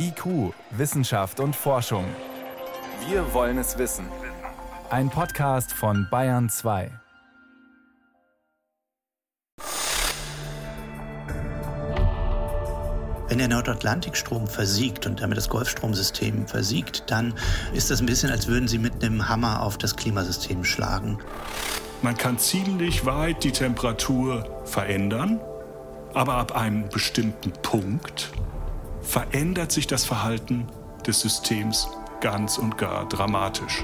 IQ, Wissenschaft und Forschung. Wir wollen es wissen. Ein Podcast von Bayern 2. Wenn der Nordatlantikstrom versiegt und damit das Golfstromsystem versiegt, dann ist das ein bisschen, als würden Sie mit einem Hammer auf das Klimasystem schlagen. Man kann ziemlich weit die Temperatur verändern, aber ab einem bestimmten Punkt verändert sich das Verhalten des Systems ganz und gar dramatisch.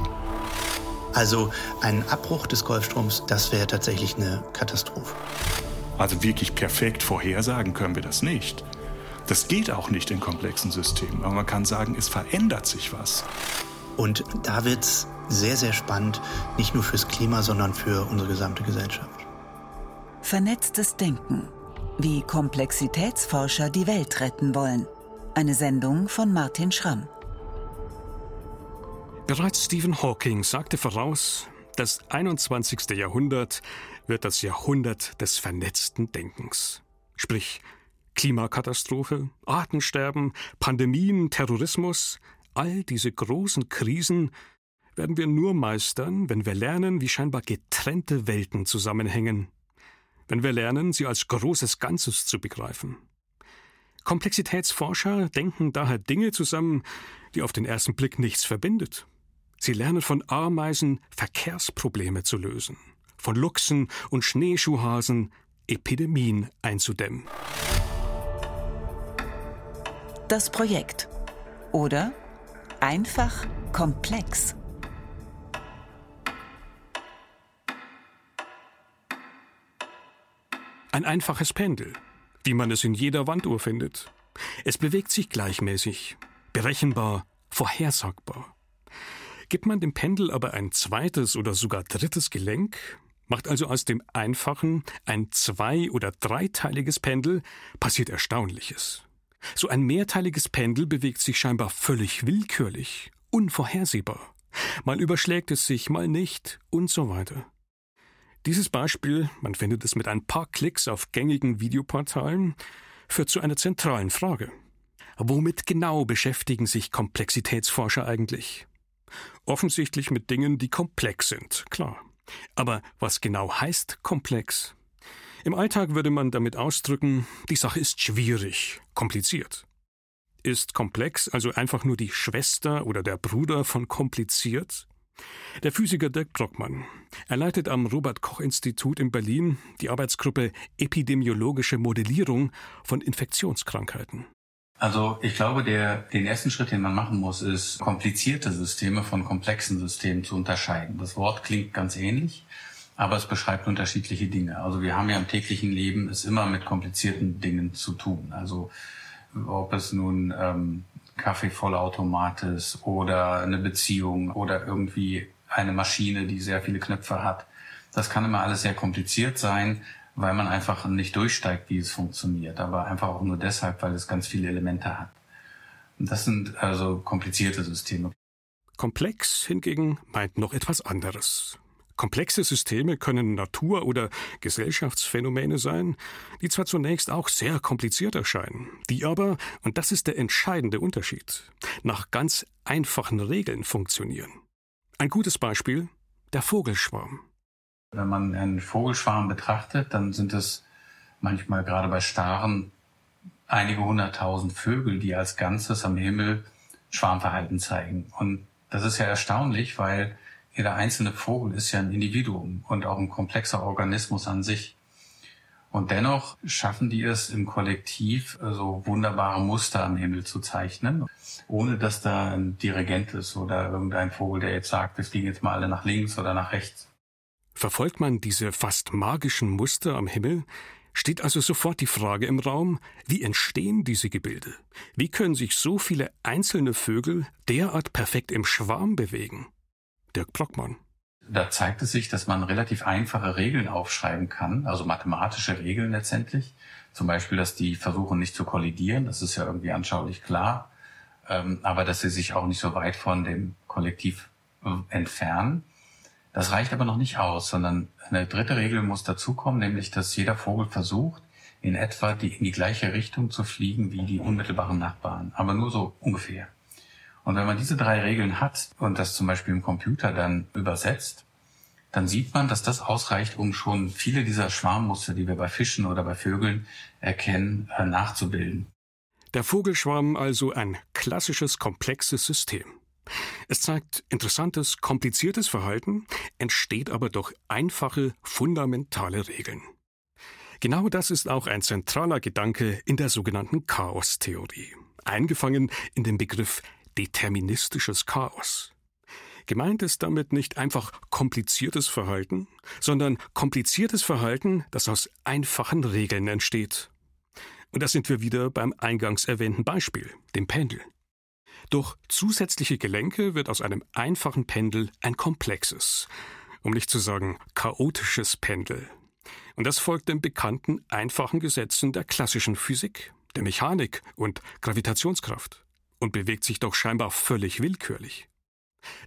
Also ein Abbruch des Golfstroms, das wäre tatsächlich eine Katastrophe. Also wirklich perfekt vorhersagen können wir das nicht. Das geht auch nicht in komplexen Systemen, aber man kann sagen, es verändert sich was. Und da wird es sehr, sehr spannend, nicht nur fürs Klima, sondern für unsere gesamte Gesellschaft. Vernetztes Denken. Wie Komplexitätsforscher die Welt retten wollen. Eine Sendung von Martin Schramm. Bereits Stephen Hawking sagte voraus, das 21. Jahrhundert wird das Jahrhundert des vernetzten Denkens. Sprich, Klimakatastrophe, Artensterben, Pandemien, Terrorismus, all diese großen Krisen werden wir nur meistern, wenn wir lernen, wie scheinbar getrennte Welten zusammenhängen, wenn wir lernen, sie als großes Ganzes zu begreifen. Komplexitätsforscher denken daher Dinge zusammen, die auf den ersten Blick nichts verbindet. Sie lernen von Ameisen Verkehrsprobleme zu lösen, von Luchsen und Schneeschuhhasen Epidemien einzudämmen. Das Projekt. Oder einfach komplex. Ein einfaches Pendel, wie man es in jeder Wanduhr findet. Es bewegt sich gleichmäßig, berechenbar, vorhersagbar. Gibt man dem Pendel aber ein zweites oder sogar drittes Gelenk, macht also aus dem einfachen ein zwei- oder dreiteiliges Pendel, passiert Erstaunliches. So ein mehrteiliges Pendel bewegt sich scheinbar völlig willkürlich, unvorhersehbar. Mal überschlägt es sich, mal nicht und so weiter. Dieses Beispiel, man findet es mit ein paar Klicks auf gängigen Videoportalen, führt zu einer zentralen Frage. Womit genau beschäftigen sich Komplexitätsforscher eigentlich? Offensichtlich mit Dingen, die komplex sind, klar. Aber was genau heißt komplex? Im Alltag würde man damit ausdrücken, die Sache ist schwierig, kompliziert. Ist komplex also einfach nur die Schwester oder der Bruder von kompliziert? Der Physiker Dirk Brockmann. Er leitet am Robert Koch Institut in Berlin die Arbeitsgruppe Epidemiologische Modellierung von Infektionskrankheiten. Also ich glaube, der, den ersten Schritt, den man machen muss, ist komplizierte Systeme von komplexen Systemen zu unterscheiden. Das Wort klingt ganz ähnlich, aber es beschreibt unterschiedliche Dinge. Also wir haben ja im täglichen Leben es immer mit komplizierten Dingen zu tun. Also ob es nun ähm, Kaffeevollautomat ist oder eine Beziehung oder irgendwie eine Maschine, die sehr viele Knöpfe hat. Das kann immer alles sehr kompliziert sein, weil man einfach nicht durchsteigt, wie es funktioniert, aber einfach auch nur deshalb, weil es ganz viele Elemente hat. Und das sind also komplizierte Systeme. Komplex hingegen meint noch etwas anderes. Komplexe Systeme können Natur- oder Gesellschaftsphänomene sein, die zwar zunächst auch sehr kompliziert erscheinen, die aber, und das ist der entscheidende Unterschied, nach ganz einfachen Regeln funktionieren. Ein gutes Beispiel der Vogelschwarm. Wenn man einen Vogelschwarm betrachtet, dann sind es manchmal gerade bei Staren einige hunderttausend Vögel, die als Ganzes am Himmel Schwarmverhalten zeigen. Und das ist ja erstaunlich, weil jeder einzelne Vogel ist ja ein Individuum und auch ein komplexer Organismus an sich. Und dennoch schaffen die es im Kollektiv, so wunderbare Muster am Himmel zu zeichnen, ohne dass da ein Dirigent ist oder irgendein Vogel, der jetzt sagt, wir fliegen jetzt mal alle nach links oder nach rechts. Verfolgt man diese fast magischen Muster am Himmel, steht also sofort die Frage im Raum, wie entstehen diese Gebilde? Wie können sich so viele einzelne Vögel derart perfekt im Schwarm bewegen? Dirk Brockmann. Da zeigt es sich, dass man relativ einfache Regeln aufschreiben kann, also mathematische Regeln letztendlich. Zum Beispiel, dass die versuchen nicht zu kollidieren, das ist ja irgendwie anschaulich klar, ähm, aber dass sie sich auch nicht so weit von dem Kollektiv äh, entfernen. Das reicht aber noch nicht aus, sondern eine dritte Regel muss dazukommen, nämlich dass jeder Vogel versucht, in etwa die, in die gleiche Richtung zu fliegen wie die unmittelbaren Nachbarn, aber nur so ungefähr. Und wenn man diese drei Regeln hat und das zum Beispiel im Computer dann übersetzt, dann sieht man, dass das ausreicht, um schon viele dieser Schwarmmuster, die wir bei Fischen oder bei Vögeln erkennen, äh, nachzubilden. Der Vogelschwarm also ein klassisches, komplexes System. Es zeigt interessantes, kompliziertes Verhalten, entsteht aber durch einfache, fundamentale Regeln. Genau das ist auch ein zentraler Gedanke in der sogenannten Chaostheorie, eingefangen in den Begriff deterministisches Chaos. Gemeint ist damit nicht einfach kompliziertes Verhalten, sondern kompliziertes Verhalten, das aus einfachen Regeln entsteht. Und da sind wir wieder beim eingangs erwähnten Beispiel, dem Pendel. Durch zusätzliche Gelenke wird aus einem einfachen Pendel ein komplexes, um nicht zu sagen chaotisches Pendel. Und das folgt den bekannten einfachen Gesetzen der klassischen Physik, der Mechanik und Gravitationskraft und bewegt sich doch scheinbar völlig willkürlich.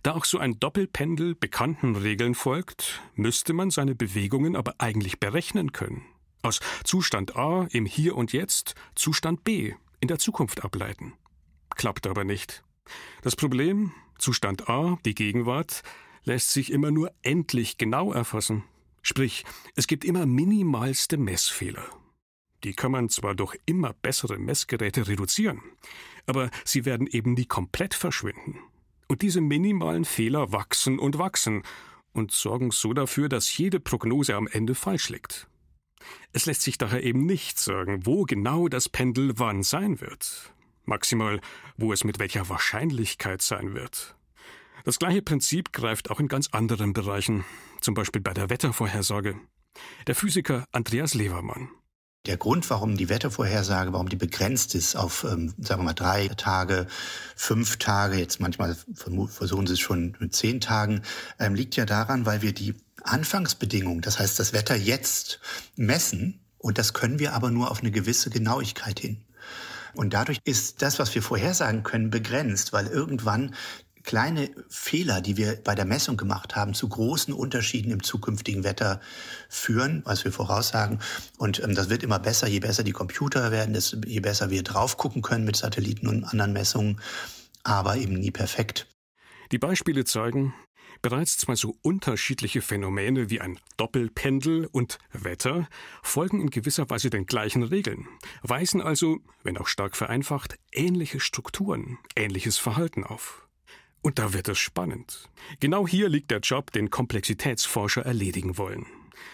Da auch so ein Doppelpendel bekannten Regeln folgt, müsste man seine Bewegungen aber eigentlich berechnen können. Aus Zustand A im Hier und Jetzt Zustand B in der Zukunft ableiten. Klappt aber nicht. Das Problem, Zustand A, die Gegenwart, lässt sich immer nur endlich genau erfassen. Sprich, es gibt immer minimalste Messfehler. Die kann man zwar durch immer bessere Messgeräte reduzieren, aber sie werden eben nie komplett verschwinden. Und diese minimalen Fehler wachsen und wachsen und sorgen so dafür, dass jede Prognose am Ende falsch liegt. Es lässt sich daher eben nicht sagen, wo genau das Pendel wann sein wird. Maximal, wo es mit welcher Wahrscheinlichkeit sein wird. Das gleiche Prinzip greift auch in ganz anderen Bereichen, zum Beispiel bei der Wettervorhersage. Der Physiker Andreas Levermann der Grund, warum die Wettervorhersage, warum die begrenzt ist auf, ähm, sagen wir mal, drei Tage, fünf Tage, jetzt manchmal versuchen sie es schon mit zehn Tagen, ähm, liegt ja daran, weil wir die Anfangsbedingungen, das heißt das Wetter jetzt messen und das können wir aber nur auf eine gewisse Genauigkeit hin. Und dadurch ist das, was wir vorhersagen können, begrenzt, weil irgendwann kleine Fehler, die wir bei der Messung gemacht haben, zu großen Unterschieden im zukünftigen Wetter führen, was wir voraussagen. Und ähm, das wird immer besser, je besser die Computer werden, desto, je besser wir drauf gucken können mit Satelliten und anderen Messungen, aber eben nie perfekt. Die Beispiele zeigen, Bereits zwei so unterschiedliche Phänomene wie ein Doppelpendel und Wetter folgen in gewisser Weise den gleichen Regeln, weisen also, wenn auch stark vereinfacht, ähnliche Strukturen, ähnliches Verhalten auf. Und da wird es spannend. Genau hier liegt der Job, den Komplexitätsforscher erledigen wollen.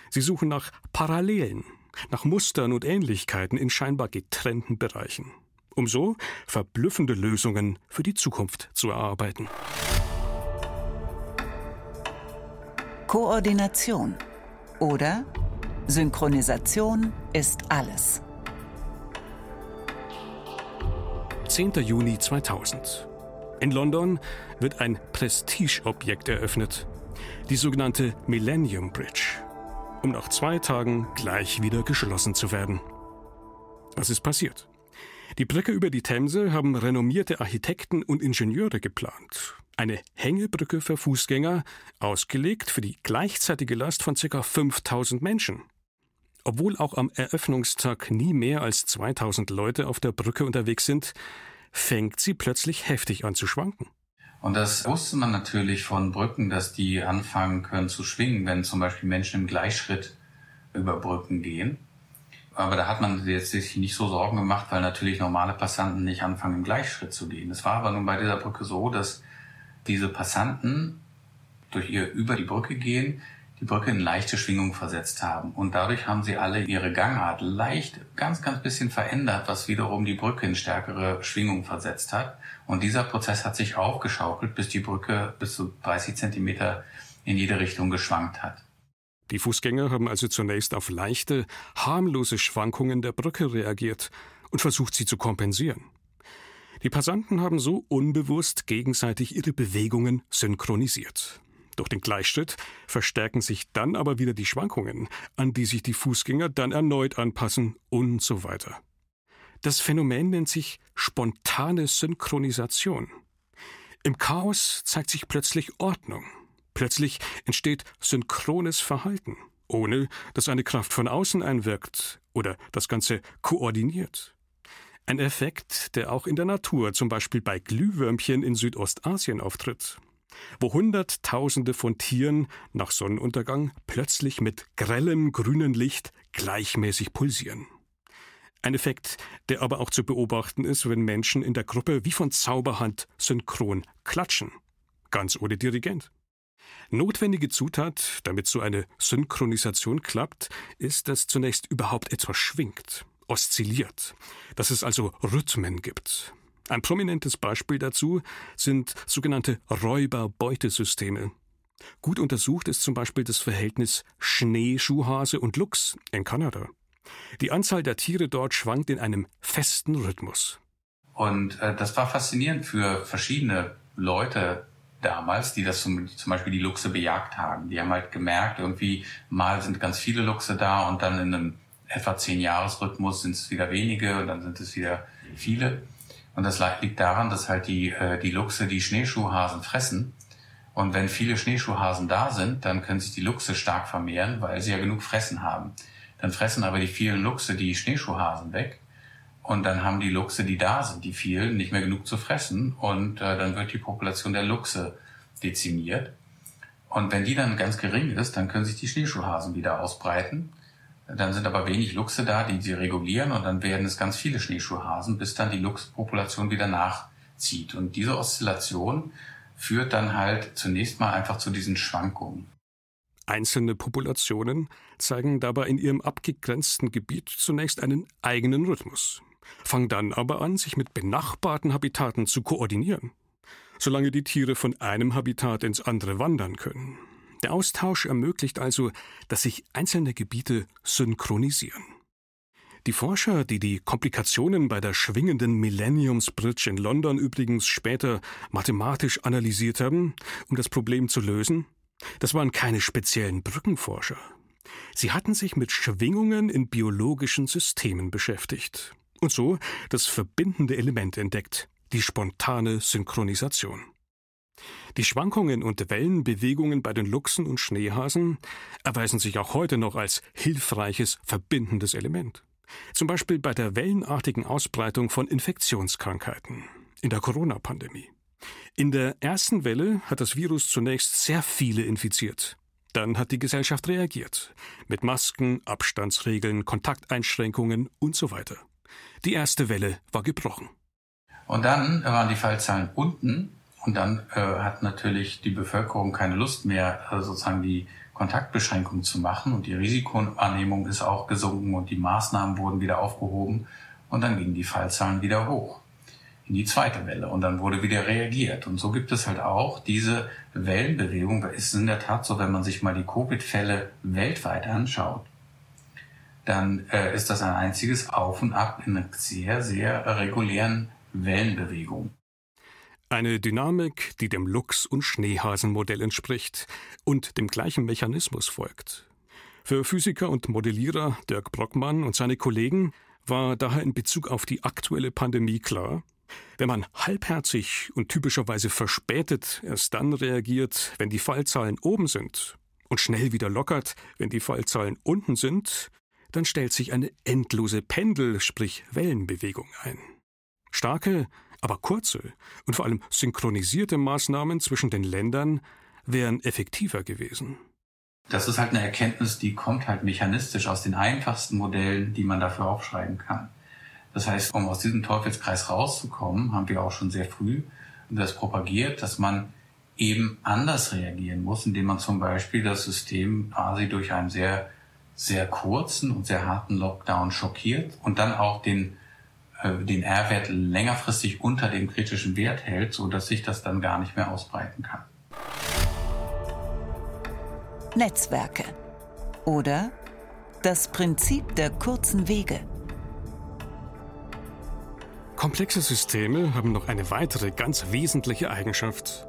Sie suchen nach Parallelen, nach Mustern und Ähnlichkeiten in scheinbar getrennten Bereichen, um so verblüffende Lösungen für die Zukunft zu erarbeiten. Koordination oder Synchronisation ist alles. 10. Juni 2000. In London wird ein Prestigeobjekt eröffnet, die sogenannte Millennium Bridge, um nach zwei Tagen gleich wieder geschlossen zu werden. Was ist passiert? Die Brücke über die Themse haben renommierte Architekten und Ingenieure geplant. Eine Hängebrücke für Fußgänger, ausgelegt für die gleichzeitige Last von ca. 5000 Menschen. Obwohl auch am Eröffnungstag nie mehr als 2000 Leute auf der Brücke unterwegs sind, fängt sie plötzlich heftig an zu schwanken. Und das wusste man natürlich von Brücken, dass die anfangen können zu schwingen, wenn zum Beispiel Menschen im Gleichschritt über Brücken gehen. Aber da hat man jetzt sich nicht so Sorgen gemacht, weil natürlich normale Passanten nicht anfangen, im Gleichschritt zu gehen. Es war aber nun bei dieser Brücke so, dass diese Passanten durch ihr über die Brücke gehen, die Brücke in leichte Schwingung versetzt haben. Und dadurch haben sie alle ihre Gangart leicht, ganz, ganz bisschen verändert, was wiederum die Brücke in stärkere Schwingung versetzt hat. Und dieser Prozess hat sich aufgeschaukelt, bis die Brücke bis zu 30 Zentimeter in jede Richtung geschwankt hat. Die Fußgänger haben also zunächst auf leichte, harmlose Schwankungen der Brücke reagiert und versucht, sie zu kompensieren. Die Passanten haben so unbewusst gegenseitig ihre Bewegungen synchronisiert. Durch den Gleichschritt verstärken sich dann aber wieder die Schwankungen, an die sich die Fußgänger dann erneut anpassen und so weiter. Das Phänomen nennt sich spontane Synchronisation. Im Chaos zeigt sich plötzlich Ordnung. Plötzlich entsteht synchrones Verhalten. ohne dass eine Kraft von außen einwirkt oder das Ganze koordiniert. Ein Effekt, der auch in der Natur, zum Beispiel bei Glühwürmchen in Südostasien auftritt, wo Hunderttausende von Tieren nach Sonnenuntergang plötzlich mit grellem grünen Licht gleichmäßig pulsieren. Ein Effekt, der aber auch zu beobachten ist, wenn Menschen in der Gruppe wie von Zauberhand synchron klatschen, ganz ohne Dirigent. Notwendige Zutat, damit so eine Synchronisation klappt, ist, dass zunächst überhaupt etwas schwingt, oszilliert, dass es also Rhythmen gibt. Ein prominentes Beispiel dazu sind sogenannte Räuber-Beutesysteme. Gut untersucht ist zum Beispiel das Verhältnis Schneeschuhhase und Luchs in Kanada. Die Anzahl der Tiere dort schwankt in einem festen Rhythmus. Und äh, das war faszinierend für verschiedene Leute damals, die das zum, zum Beispiel die Luchse bejagt haben. Die haben halt gemerkt, irgendwie mal sind ganz viele Luchse da und dann in einem etwa zehn Jahresrhythmus sind es wieder wenige und dann sind es wieder viele. Und das liegt daran, dass halt die, äh, die Luchse die Schneeschuhhasen fressen. Und wenn viele Schneeschuhhasen da sind, dann können sich die Luchse stark vermehren, weil sie ja genug Fressen haben. Dann fressen aber die vielen Luchse die Schneeschuhhasen weg. Und dann haben die Luchse, die da sind, die vielen, nicht mehr genug zu fressen. Und äh, dann wird die Population der Luchse dezimiert. Und wenn die dann ganz gering ist, dann können sich die Schneeschuhhasen wieder ausbreiten. Dann sind aber wenig Luchse da, die sie regulieren. Und dann werden es ganz viele Schneeschuhhasen, bis dann die Luchspopulation wieder nachzieht. Und diese Oszillation führt dann halt zunächst mal einfach zu diesen Schwankungen. Einzelne Populationen zeigen dabei in ihrem abgegrenzten Gebiet zunächst einen eigenen Rhythmus, fangen dann aber an, sich mit benachbarten Habitaten zu koordinieren, solange die Tiere von einem Habitat ins andere wandern können. Der Austausch ermöglicht also, dass sich einzelne Gebiete synchronisieren. Die Forscher, die die Komplikationen bei der schwingenden Millenniums Bridge in London übrigens später mathematisch analysiert haben, um das Problem zu lösen, das waren keine speziellen Brückenforscher. Sie hatten sich mit Schwingungen in biologischen Systemen beschäftigt und so das verbindende Element entdeckt, die spontane Synchronisation. Die Schwankungen und Wellenbewegungen bei den Luchsen und Schneehasen erweisen sich auch heute noch als hilfreiches verbindendes Element. Zum Beispiel bei der wellenartigen Ausbreitung von Infektionskrankheiten in der Corona-Pandemie. In der ersten Welle hat das Virus zunächst sehr viele infiziert. Dann hat die Gesellschaft reagiert. Mit Masken, Abstandsregeln, Kontakteinschränkungen und so weiter. Die erste Welle war gebrochen. Und dann waren die Fallzahlen unten und dann äh, hat natürlich die Bevölkerung keine Lust mehr, äh, sozusagen die Kontaktbeschränkung zu machen und die Risikoannehmung ist auch gesunken und die Maßnahmen wurden wieder aufgehoben und dann gingen die Fallzahlen wieder hoch in die zweite Welle und dann wurde wieder reagiert. Und so gibt es halt auch diese Wellenbewegung. Es ist in der Tat so, wenn man sich mal die Covid-Fälle weltweit anschaut, dann äh, ist das ein einziges Auf und Ab in einer sehr, sehr regulären Wellenbewegung. Eine Dynamik, die dem Luchs- und Schneehasenmodell entspricht und dem gleichen Mechanismus folgt. Für Physiker und Modellierer Dirk Brockmann und seine Kollegen war daher in Bezug auf die aktuelle Pandemie klar, wenn man halbherzig und typischerweise verspätet erst dann reagiert, wenn die Fallzahlen oben sind und schnell wieder lockert, wenn die Fallzahlen unten sind, dann stellt sich eine endlose Pendel, sprich Wellenbewegung ein. Starke, aber kurze und vor allem synchronisierte Maßnahmen zwischen den Ländern wären effektiver gewesen. Das ist halt eine Erkenntnis, die kommt halt mechanistisch aus den einfachsten Modellen, die man dafür aufschreiben kann. Das heißt, um aus diesem Teufelskreis rauszukommen, haben wir auch schon sehr früh das propagiert, dass man eben anders reagieren muss, indem man zum Beispiel das System quasi durch einen sehr, sehr kurzen und sehr harten Lockdown schockiert und dann auch den, den R-Wert längerfristig unter dem kritischen Wert hält, so dass sich das dann gar nicht mehr ausbreiten kann. Netzwerke oder das Prinzip der kurzen Wege. Komplexe Systeme haben noch eine weitere ganz wesentliche Eigenschaft.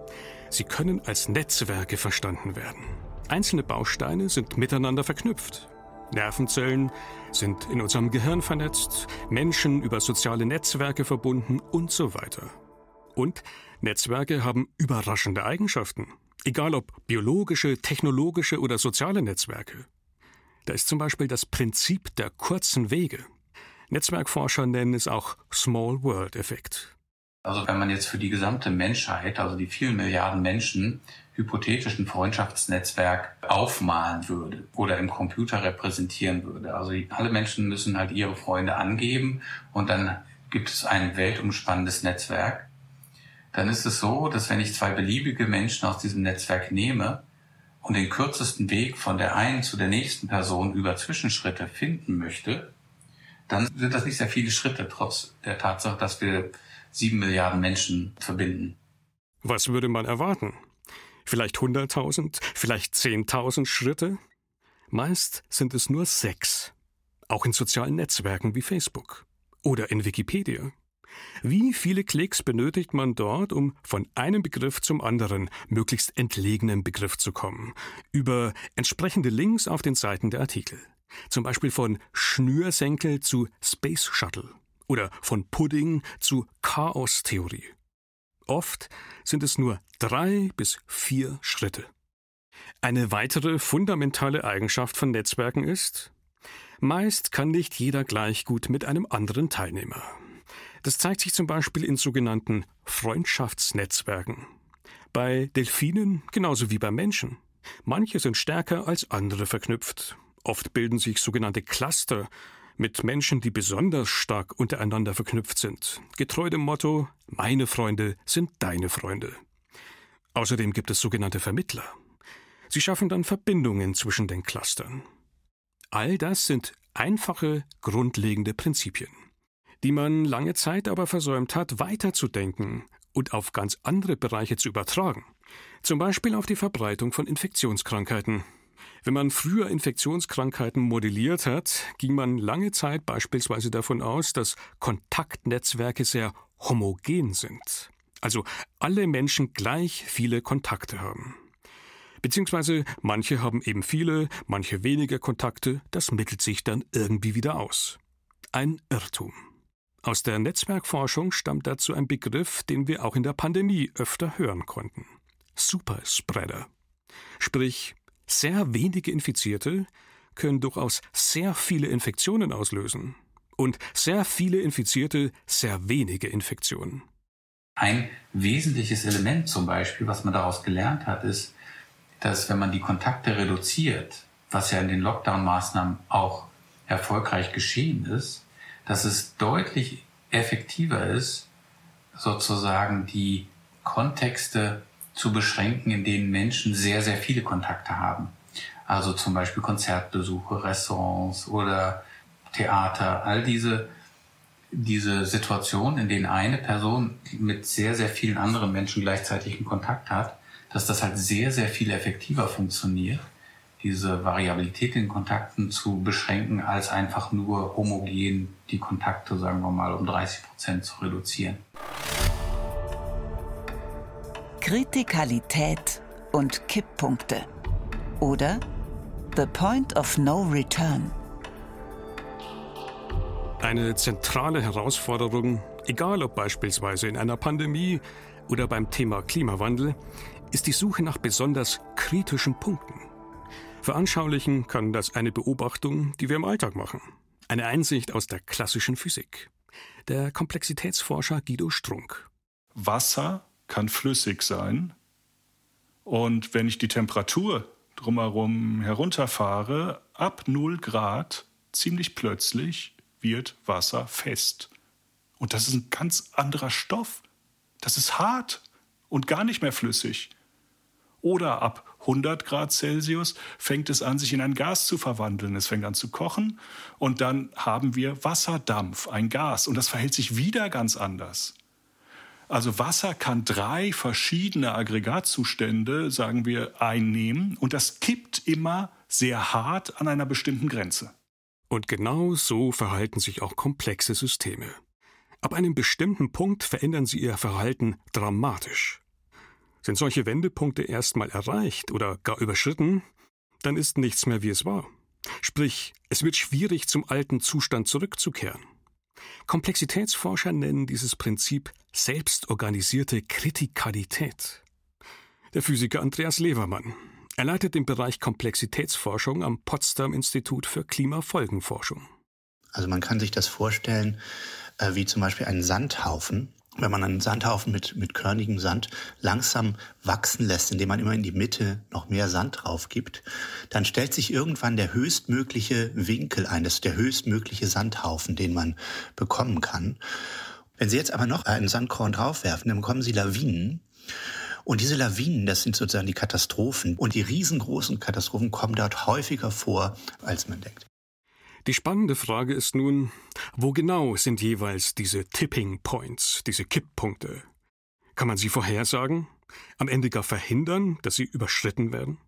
Sie können als Netzwerke verstanden werden. Einzelne Bausteine sind miteinander verknüpft. Nervenzellen sind in unserem Gehirn vernetzt, Menschen über soziale Netzwerke verbunden und so weiter. Und Netzwerke haben überraschende Eigenschaften, egal ob biologische, technologische oder soziale Netzwerke. Da ist zum Beispiel das Prinzip der kurzen Wege. Netzwerkforscher nennen es auch Small World Effekt. Also wenn man jetzt für die gesamte Menschheit, also die vielen Milliarden Menschen, hypothetischen Freundschaftsnetzwerk aufmalen würde oder im Computer repräsentieren würde. Also alle Menschen müssen halt ihre Freunde angeben und dann gibt es ein weltumspannendes Netzwerk. Dann ist es so, dass wenn ich zwei beliebige Menschen aus diesem Netzwerk nehme und den kürzesten Weg von der einen zu der nächsten Person über Zwischenschritte finden möchte, dann sind das nicht sehr viele Schritte, trotz der Tatsache, dass wir sieben Milliarden Menschen verbinden. Was würde man erwarten? Vielleicht 100.000, vielleicht 10.000 Schritte? Meist sind es nur sechs. Auch in sozialen Netzwerken wie Facebook oder in Wikipedia. Wie viele Klicks benötigt man dort, um von einem Begriff zum anderen, möglichst entlegenen Begriff zu kommen? Über entsprechende Links auf den Seiten der Artikel. Zum Beispiel von Schnürsenkel zu Space Shuttle oder von Pudding zu Chaos-Theorie. Oft sind es nur drei bis vier Schritte. Eine weitere fundamentale Eigenschaft von Netzwerken ist, meist kann nicht jeder gleich gut mit einem anderen Teilnehmer. Das zeigt sich zum Beispiel in sogenannten Freundschaftsnetzwerken. Bei Delfinen genauso wie bei Menschen. Manche sind stärker als andere verknüpft. Oft bilden sich sogenannte Cluster, mit Menschen, die besonders stark untereinander verknüpft sind, getreu dem Motto Meine Freunde sind deine Freunde. Außerdem gibt es sogenannte Vermittler. Sie schaffen dann Verbindungen zwischen den Clustern. All das sind einfache, grundlegende Prinzipien, die man lange Zeit aber versäumt hat, weiterzudenken und auf ganz andere Bereiche zu übertragen, zum Beispiel auf die Verbreitung von Infektionskrankheiten. Wenn man früher Infektionskrankheiten modelliert hat, ging man lange Zeit beispielsweise davon aus, dass Kontaktnetzwerke sehr homogen sind, also alle Menschen gleich viele Kontakte haben. Beziehungsweise manche haben eben viele, manche weniger Kontakte, das mittelt sich dann irgendwie wieder aus. Ein Irrtum. Aus der Netzwerkforschung stammt dazu ein Begriff, den wir auch in der Pandemie öfter hören konnten. Superspreader. Sprich, sehr wenige Infizierte können durchaus sehr viele Infektionen auslösen. Und sehr viele Infizierte sehr wenige Infektionen. Ein wesentliches Element zum Beispiel, was man daraus gelernt hat, ist, dass wenn man die Kontakte reduziert, was ja in den Lockdown-Maßnahmen auch erfolgreich geschehen ist, dass es deutlich effektiver ist, sozusagen die Kontexte zu beschränken, in denen Menschen sehr, sehr viele Kontakte haben. Also zum Beispiel Konzertbesuche, Restaurants oder Theater, all diese, diese Situationen, in denen eine Person mit sehr, sehr vielen anderen Menschen gleichzeitig in Kontakt hat, dass das halt sehr, sehr viel effektiver funktioniert, diese Variabilität in Kontakten zu beschränken, als einfach nur homogen die Kontakte, sagen wir mal, um 30 Prozent zu reduzieren. Kritikalität und Kipppunkte. Oder The Point of No Return. Eine zentrale Herausforderung, egal ob beispielsweise in einer Pandemie oder beim Thema Klimawandel, ist die Suche nach besonders kritischen Punkten. Veranschaulichen kann das eine Beobachtung, die wir im Alltag machen. Eine Einsicht aus der klassischen Physik. Der Komplexitätsforscher Guido Strunk. Wasser kann flüssig sein. Und wenn ich die Temperatur drumherum herunterfahre, ab 0 Grad, ziemlich plötzlich wird Wasser fest. Und das ist ein ganz anderer Stoff. Das ist hart und gar nicht mehr flüssig. Oder ab 100 Grad Celsius fängt es an, sich in ein Gas zu verwandeln. Es fängt an zu kochen und dann haben wir Wasserdampf, ein Gas. Und das verhält sich wieder ganz anders. Also Wasser kann drei verschiedene Aggregatzustände, sagen wir, einnehmen und das kippt immer sehr hart an einer bestimmten Grenze. Und genau so verhalten sich auch komplexe Systeme. Ab einem bestimmten Punkt verändern sie ihr Verhalten dramatisch. Sind solche Wendepunkte erstmal erreicht oder gar überschritten, dann ist nichts mehr wie es war. Sprich, es wird schwierig, zum alten Zustand zurückzukehren. Komplexitätsforscher nennen dieses Prinzip selbstorganisierte Kritikalität. Der Physiker Andreas Levermann. Er leitet den Bereich Komplexitätsforschung am Potsdam Institut für Klimafolgenforschung. Also man kann sich das vorstellen äh, wie zum Beispiel einen Sandhaufen. Wenn man einen Sandhaufen mit, mit körnigem Sand langsam wachsen lässt, indem man immer in die Mitte noch mehr Sand drauf gibt, dann stellt sich irgendwann der höchstmögliche Winkel ein. Das ist der höchstmögliche Sandhaufen, den man bekommen kann. Wenn Sie jetzt aber noch einen Sandkorn draufwerfen, dann bekommen Sie Lawinen. Und diese Lawinen, das sind sozusagen die Katastrophen. Und die riesengroßen Katastrophen kommen dort häufiger vor, als man denkt. Die spannende Frage ist nun, wo genau sind jeweils diese Tipping Points, diese Kipppunkte? Kann man sie vorhersagen? Am Ende gar verhindern, dass sie überschritten werden?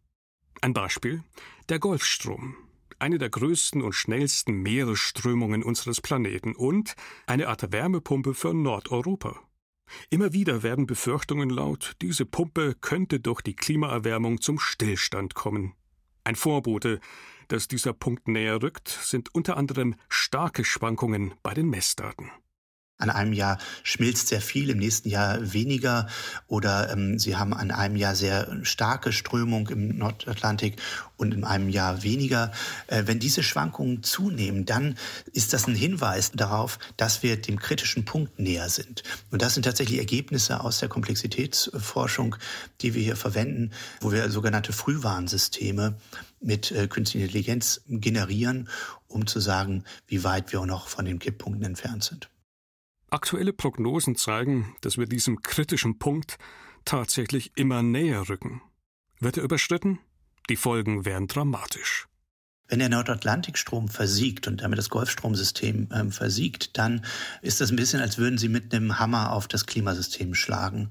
Ein Beispiel: der Golfstrom, eine der größten und schnellsten Meeresströmungen unseres Planeten und eine Art Wärmepumpe für Nordeuropa. Immer wieder werden Befürchtungen laut, diese Pumpe könnte durch die Klimaerwärmung zum Stillstand kommen. Ein Vorbote, dass dieser Punkt näher rückt, sind unter anderem starke Schwankungen bei den Messdaten. An einem Jahr schmilzt sehr viel, im nächsten Jahr weniger oder ähm, Sie haben an einem Jahr sehr starke Strömung im Nordatlantik und in einem Jahr weniger. Äh, wenn diese Schwankungen zunehmen, dann ist das ein Hinweis darauf, dass wir dem kritischen Punkt näher sind. Und das sind tatsächlich Ergebnisse aus der Komplexitätsforschung, die wir hier verwenden, wo wir sogenannte Frühwarnsysteme mit äh, künstlicher Intelligenz generieren, um zu sagen, wie weit wir noch von den Kipppunkten entfernt sind. Aktuelle Prognosen zeigen, dass wir diesem kritischen Punkt tatsächlich immer näher rücken. Wird er überschritten? Die Folgen wären dramatisch. Wenn der Nordatlantikstrom versiegt und damit das Golfstromsystem ähm, versiegt, dann ist das ein bisschen, als würden Sie mit einem Hammer auf das Klimasystem schlagen.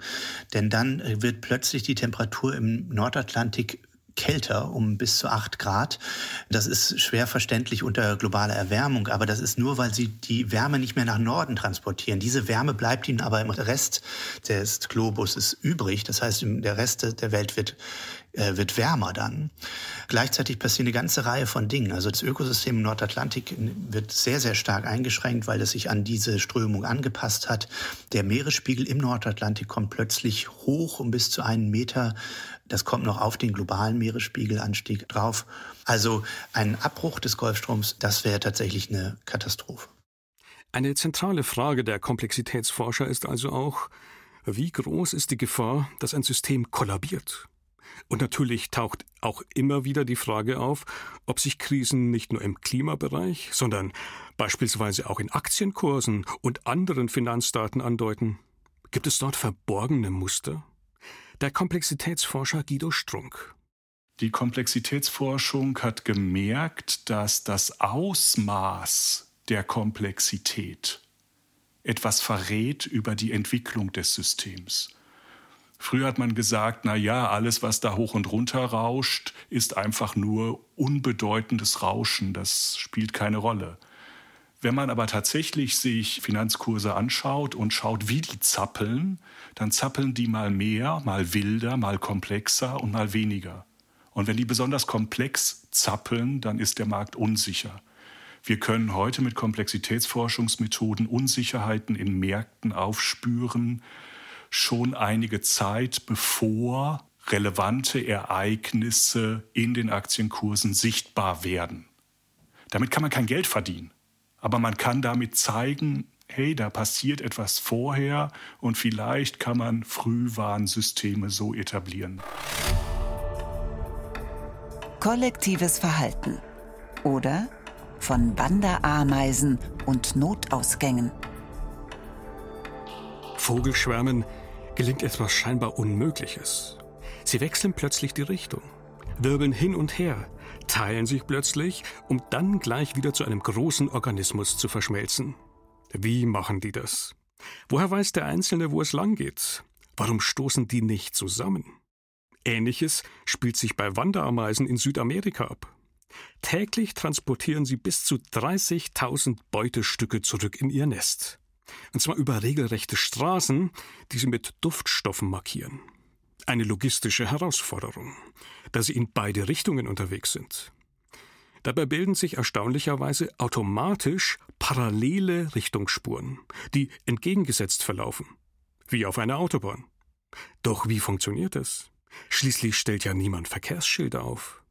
Denn dann äh, wird plötzlich die Temperatur im Nordatlantik kälter um bis zu acht Grad. Das ist schwer verständlich unter globaler Erwärmung, aber das ist nur, weil sie die Wärme nicht mehr nach Norden transportieren. Diese Wärme bleibt ihnen aber im Rest des Globus übrig. Das heißt, der Rest der Welt wird äh, wird wärmer dann. Gleichzeitig passiert eine ganze Reihe von Dingen. Also das Ökosystem im Nordatlantik wird sehr, sehr stark eingeschränkt, weil es sich an diese Strömung angepasst hat. Der Meeresspiegel im Nordatlantik kommt plötzlich hoch um bis zu einen Meter. Das kommt noch auf den globalen Meeresspiegelanstieg drauf. Also ein Abbruch des Golfstroms, das wäre tatsächlich eine Katastrophe. Eine zentrale Frage der Komplexitätsforscher ist also auch, wie groß ist die Gefahr, dass ein System kollabiert? Und natürlich taucht auch immer wieder die Frage auf, ob sich Krisen nicht nur im Klimabereich, sondern beispielsweise auch in Aktienkursen und anderen Finanzdaten andeuten. Gibt es dort verborgene Muster? Der Komplexitätsforscher Guido Strunk. Die Komplexitätsforschung hat gemerkt, dass das Ausmaß der Komplexität etwas verrät über die Entwicklung des Systems. Früher hat man gesagt, na ja, alles, was da hoch und runter rauscht, ist einfach nur unbedeutendes Rauschen. Das spielt keine Rolle. Wenn man aber tatsächlich sich Finanzkurse anschaut und schaut, wie die zappeln, dann zappeln die mal mehr, mal wilder, mal komplexer und mal weniger. Und wenn die besonders komplex zappeln, dann ist der Markt unsicher. Wir können heute mit Komplexitätsforschungsmethoden Unsicherheiten in Märkten aufspüren, schon einige Zeit, bevor relevante Ereignisse in den Aktienkursen sichtbar werden. Damit kann man kein Geld verdienen, aber man kann damit zeigen, hey, da passiert etwas vorher und vielleicht kann man Frühwarnsysteme so etablieren. Kollektives Verhalten oder von Wanderameisen und Notausgängen. Vogelschwärmen gelingt etwas scheinbar Unmögliches. Sie wechseln plötzlich die Richtung, wirbeln hin und her, teilen sich plötzlich, um dann gleich wieder zu einem großen Organismus zu verschmelzen. Wie machen die das? Woher weiß der Einzelne, wo es lang geht? Warum stoßen die nicht zusammen? Ähnliches spielt sich bei Wanderameisen in Südamerika ab. Täglich transportieren sie bis zu 30.000 Beutestücke zurück in ihr Nest. Und zwar über regelrechte Straßen, die sie mit Duftstoffen markieren. Eine logistische Herausforderung, da sie in beide Richtungen unterwegs sind. Dabei bilden sich erstaunlicherweise automatisch parallele Richtungsspuren, die entgegengesetzt verlaufen, wie auf einer Autobahn. Doch wie funktioniert es? Schließlich stellt ja niemand Verkehrsschilder auf.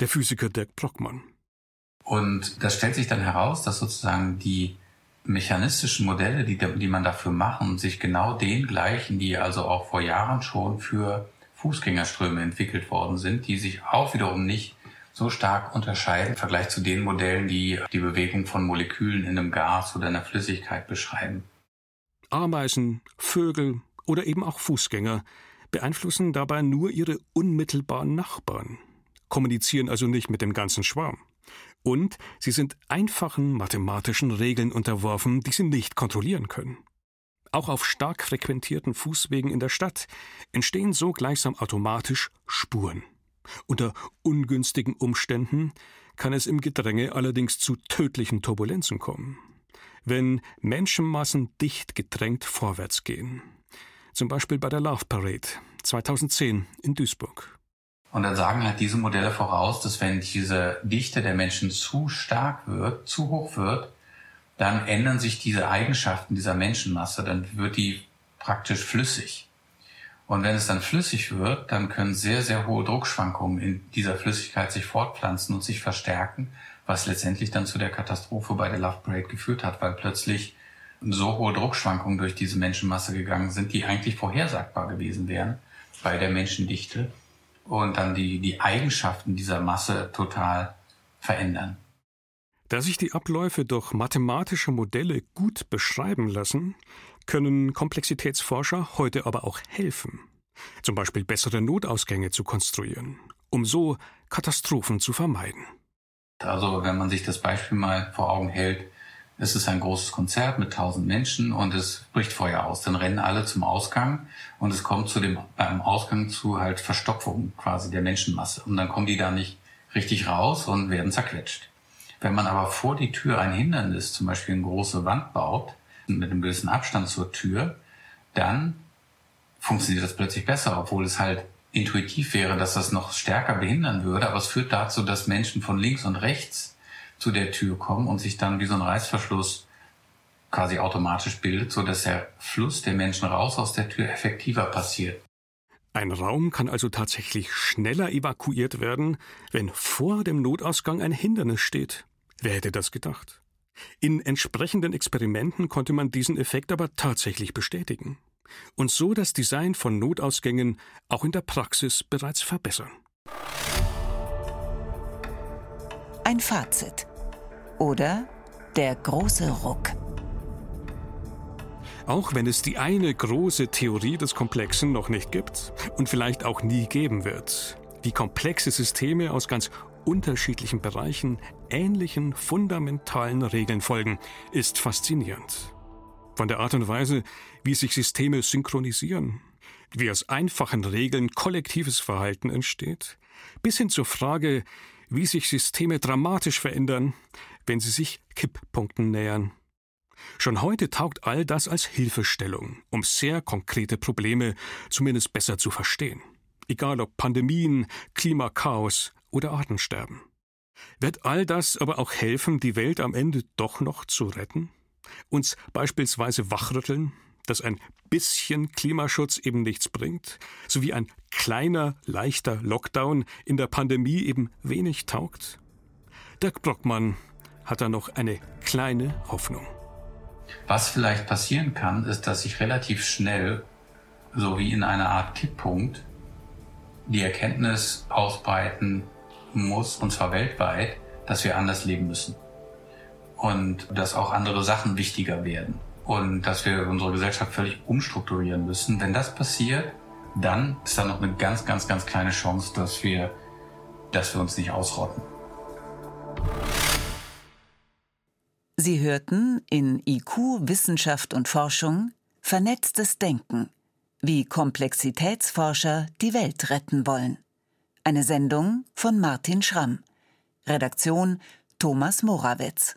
Der Physiker Dirk Brockmann. Und das stellt sich dann heraus, dass sozusagen die mechanistischen Modelle, die, die man dafür machen, sich genau den gleichen, die also auch vor Jahren schon für Fußgängerströme entwickelt worden sind, die sich auch wiederum nicht so stark unterscheiden im Vergleich zu den Modellen, die die Bewegung von Molekülen in einem Gas oder einer Flüssigkeit beschreiben. Ameisen, Vögel oder eben auch Fußgänger beeinflussen dabei nur ihre unmittelbaren Nachbarn, kommunizieren also nicht mit dem ganzen Schwarm. Und sie sind einfachen mathematischen Regeln unterworfen, die sie nicht kontrollieren können. Auch auf stark frequentierten Fußwegen in der Stadt entstehen so gleichsam automatisch Spuren. Unter ungünstigen Umständen kann es im Gedränge allerdings zu tödlichen Turbulenzen kommen. Wenn Menschenmassen dicht gedrängt vorwärts gehen. Zum Beispiel bei der Love Parade 2010 in Duisburg. Und dann sagen halt diese Modelle voraus, dass wenn diese Dichte der Menschen zu stark wird, zu hoch wird, dann ändern sich diese Eigenschaften dieser Menschenmasse, dann wird die praktisch flüssig. Und wenn es dann flüssig wird, dann können sehr, sehr hohe Druckschwankungen in dieser Flüssigkeit sich fortpflanzen und sich verstärken, was letztendlich dann zu der Katastrophe bei der Love Parade geführt hat, weil plötzlich so hohe Druckschwankungen durch diese Menschenmasse gegangen sind, die eigentlich vorhersagbar gewesen wären bei der Menschendichte und dann die, die Eigenschaften dieser Masse total verändern. Da sich die Abläufe durch mathematische Modelle gut beschreiben lassen, können Komplexitätsforscher heute aber auch helfen, zum Beispiel bessere Notausgänge zu konstruieren, um so Katastrophen zu vermeiden. Also wenn man sich das Beispiel mal vor Augen hält, es ist ein großes Konzert mit tausend Menschen und es bricht Feuer aus. Dann rennen alle zum Ausgang und es kommt zu dem, beim Ausgang zu halt Verstopfung quasi der Menschenmasse. Und dann kommen die da nicht richtig raus und werden zerquetscht. Wenn man aber vor die Tür ein Hindernis, zum Beispiel eine große Wand baut, mit einem gewissen Abstand zur Tür, dann funktioniert das plötzlich besser, obwohl es halt intuitiv wäre, dass das noch stärker behindern würde. Aber es führt dazu, dass Menschen von links und rechts zu der Tür kommen und sich dann wie so ein Reißverschluss quasi automatisch bildet, so dass der Fluss der Menschen raus aus der Tür effektiver passiert. Ein Raum kann also tatsächlich schneller evakuiert werden, wenn vor dem Notausgang ein Hindernis steht. Wer hätte das gedacht? In entsprechenden Experimenten konnte man diesen Effekt aber tatsächlich bestätigen und so das Design von Notausgängen auch in der Praxis bereits verbessern. Ein Fazit oder der große Ruck. Auch wenn es die eine große Theorie des Komplexen noch nicht gibt und vielleicht auch nie geben wird, wie komplexe Systeme aus ganz unterschiedlichen Bereichen ähnlichen fundamentalen Regeln folgen, ist faszinierend. Von der Art und Weise, wie sich Systeme synchronisieren, wie aus einfachen Regeln kollektives Verhalten entsteht, bis hin zur Frage, wie sich Systeme dramatisch verändern, wenn sie sich Kipppunkten nähern. Schon heute taugt all das als Hilfestellung, um sehr konkrete Probleme zumindest besser zu verstehen. Egal ob Pandemien, Klimakaos oder Artensterben. Wird all das aber auch helfen, die Welt am Ende doch noch zu retten? Uns beispielsweise wachrütteln, dass ein bisschen Klimaschutz eben nichts bringt, sowie ein kleiner, leichter Lockdown in der Pandemie eben wenig taugt? Dirk Brockmann hat da noch eine kleine Hoffnung. Was vielleicht passieren kann, ist, dass sich relativ schnell, so wie in einer Art Kipppunkt, die Erkenntnis ausbreiten muss, und zwar weltweit, dass wir anders leben müssen. Und dass auch andere Sachen wichtiger werden und dass wir unsere Gesellschaft völlig umstrukturieren müssen. Wenn das passiert, dann ist da noch eine ganz, ganz, ganz kleine Chance, dass wir, dass wir uns nicht ausrotten. Sie hörten in IQ Wissenschaft und Forschung Vernetztes Denken, wie Komplexitätsforscher die Welt retten wollen. Eine Sendung von Martin Schramm. Redaktion Thomas Morawetz.